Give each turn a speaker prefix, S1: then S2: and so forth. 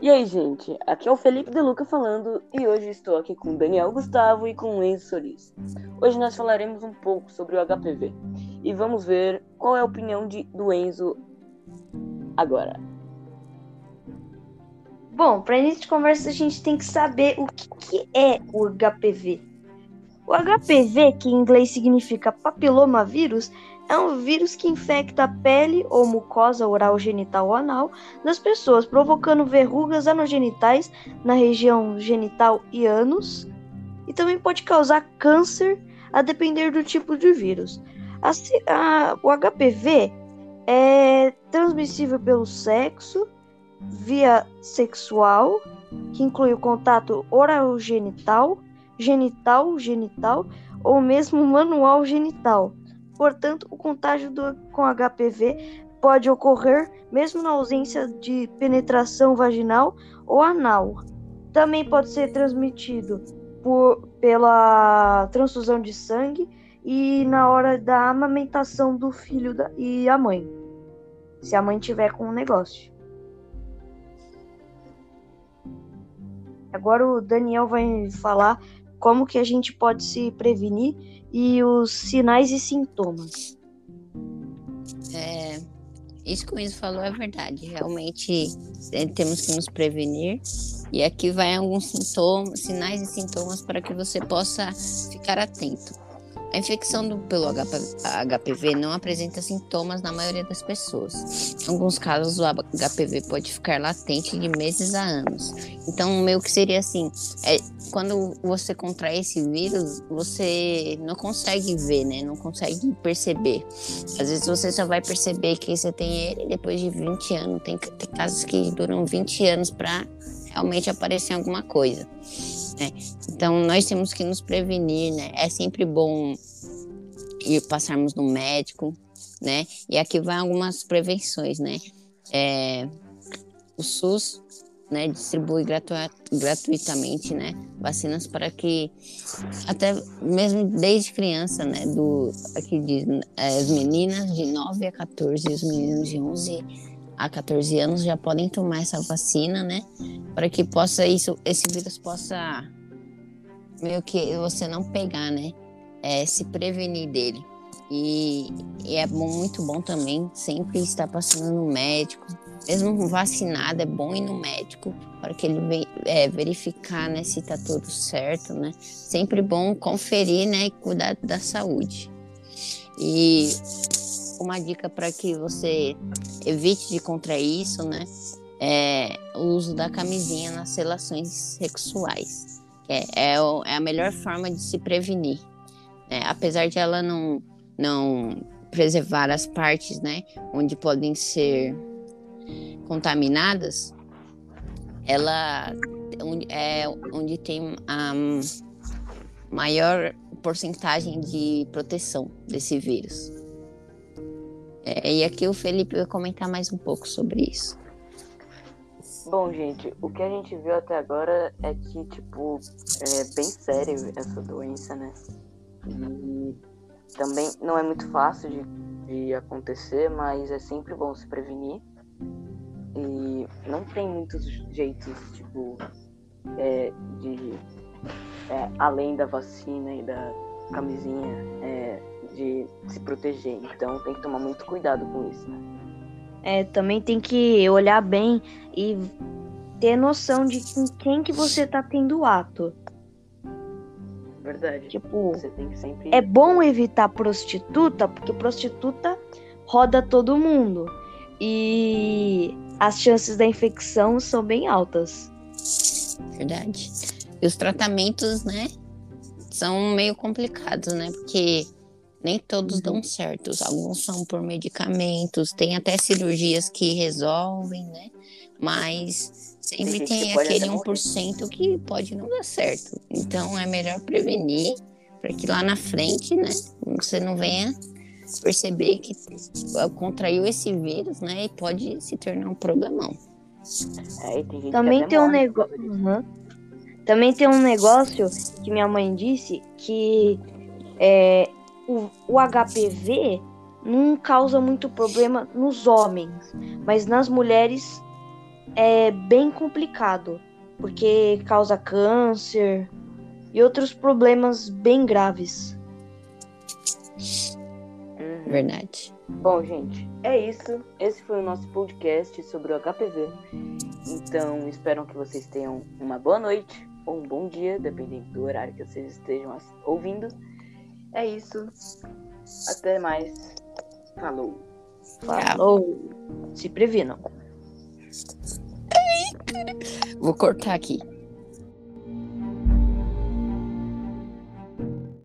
S1: E aí, gente, aqui é o Felipe De Luca falando e hoje estou aqui com Daniel Gustavo e com Enzo Solis. Hoje nós falaremos um pouco sobre o HPV e vamos ver qual é a opinião de, do Enzo agora.
S2: Bom, para início de conversa a gente tem que saber o que, que é o HPV. O HPV, que em inglês significa papilomavírus, é um vírus que infecta a pele ou mucosa oral genital ou anal das pessoas, provocando verrugas anogenitais na região genital e ânus, e também pode causar câncer a depender do tipo de vírus. A, a, o HPV é transmissível pelo sexo, via sexual, que inclui o contato oral genital, genital genital ou mesmo manual genital Portanto, o contágio do, com HPV pode ocorrer mesmo na ausência de penetração vaginal ou anal. Também pode ser transmitido por, pela transfusão de sangue e na hora da amamentação do filho da, e a mãe, se a mãe tiver com o negócio. Agora o Daniel vai falar como que a gente pode se prevenir e os sinais e sintomas.
S3: É, isso que o Enzo falou é verdade. Realmente é, temos que nos prevenir. E aqui vai alguns sintomas, sinais e sintomas para que você possa ficar atento. A infecção do, pelo HPV não apresenta sintomas na maioria das pessoas. Em alguns casos, o HPV pode ficar latente de meses a anos. Então, meio que seria assim: é, quando você contrai esse vírus, você não consegue ver, né? Não consegue perceber. Às vezes você só vai perceber que você tem ele depois de 20 anos. Tem, tem casos que duram 20 anos para realmente aparecer alguma coisa. Né? Então, nós temos que nos prevenir, né? É sempre bom ir passarmos no médico, né? E aqui vai algumas prevenções, né? É, o SUS né, distribui gratu gratuitamente, né, vacinas para que até mesmo desde criança, né, do aqui diz é, as meninas de 9 a 14 e os meninos de 11 a 14 anos já podem tomar essa vacina, né? Para que possa isso, esse vírus possa meio que você não pegar, né? É, se prevenir dele. E, e, é bom, muito bom também sempre estar passando no médico. Mesmo vacinado, é bom ir no médico para que ele é, verificar né, se está tudo certo, né? Sempre bom conferir né, e cuidar da saúde. E uma dica para que você evite de contrair isso, né? É o uso da camisinha nas relações sexuais. É, é, é a melhor forma de se prevenir. Né? Apesar de ela não, não preservar as partes, né? Onde podem ser contaminadas, ela é onde tem a maior porcentagem de proteção desse vírus. É, e aqui o Felipe vai comentar mais um pouco sobre isso.
S1: Bom, gente, o que a gente viu até agora é que, tipo, é bem sério essa doença, né? E também não é muito fácil de, de acontecer, mas é sempre bom se prevenir. E não tem muitos jeitos, tipo, é, de. É, além da vacina e da camisinha, é, de se proteger. Então tem que tomar muito cuidado com isso, né?
S2: É, também tem que olhar bem e ter noção de com quem que você tá tendo ato.
S1: Verdade.
S2: Tipo, sempre... é bom evitar prostituta, porque prostituta roda todo mundo. E as chances da infecção são bem altas.
S3: Verdade. E os tratamentos, né, são meio complicados, né? Porque nem todos dão uhum. certo. Alguns são por medicamentos, tem até cirurgias que resolvem, né? Mas sempre tem aquele 1% que pode não dar certo. Então é melhor prevenir para que lá na frente, né, você não venha perceber que contraiu esse vírus, né, e pode se tornar um problemão.
S2: É, tem Também tem um negócio. Uhum. Também tem um negócio que minha mãe disse que é, o, o HPV não causa muito problema nos homens, mas nas mulheres é bem complicado, porque causa câncer e outros problemas bem graves.
S1: Uhum.
S3: Verdade.
S1: Bom, gente, é isso. Esse foi o nosso podcast sobre o HPV. Então, espero que vocês tenham uma boa noite ou um bom dia, dependendo do horário que vocês estejam ouvindo. É isso. Até mais. Falou.
S2: Falou! Se previnam.
S3: Vou cortar aqui.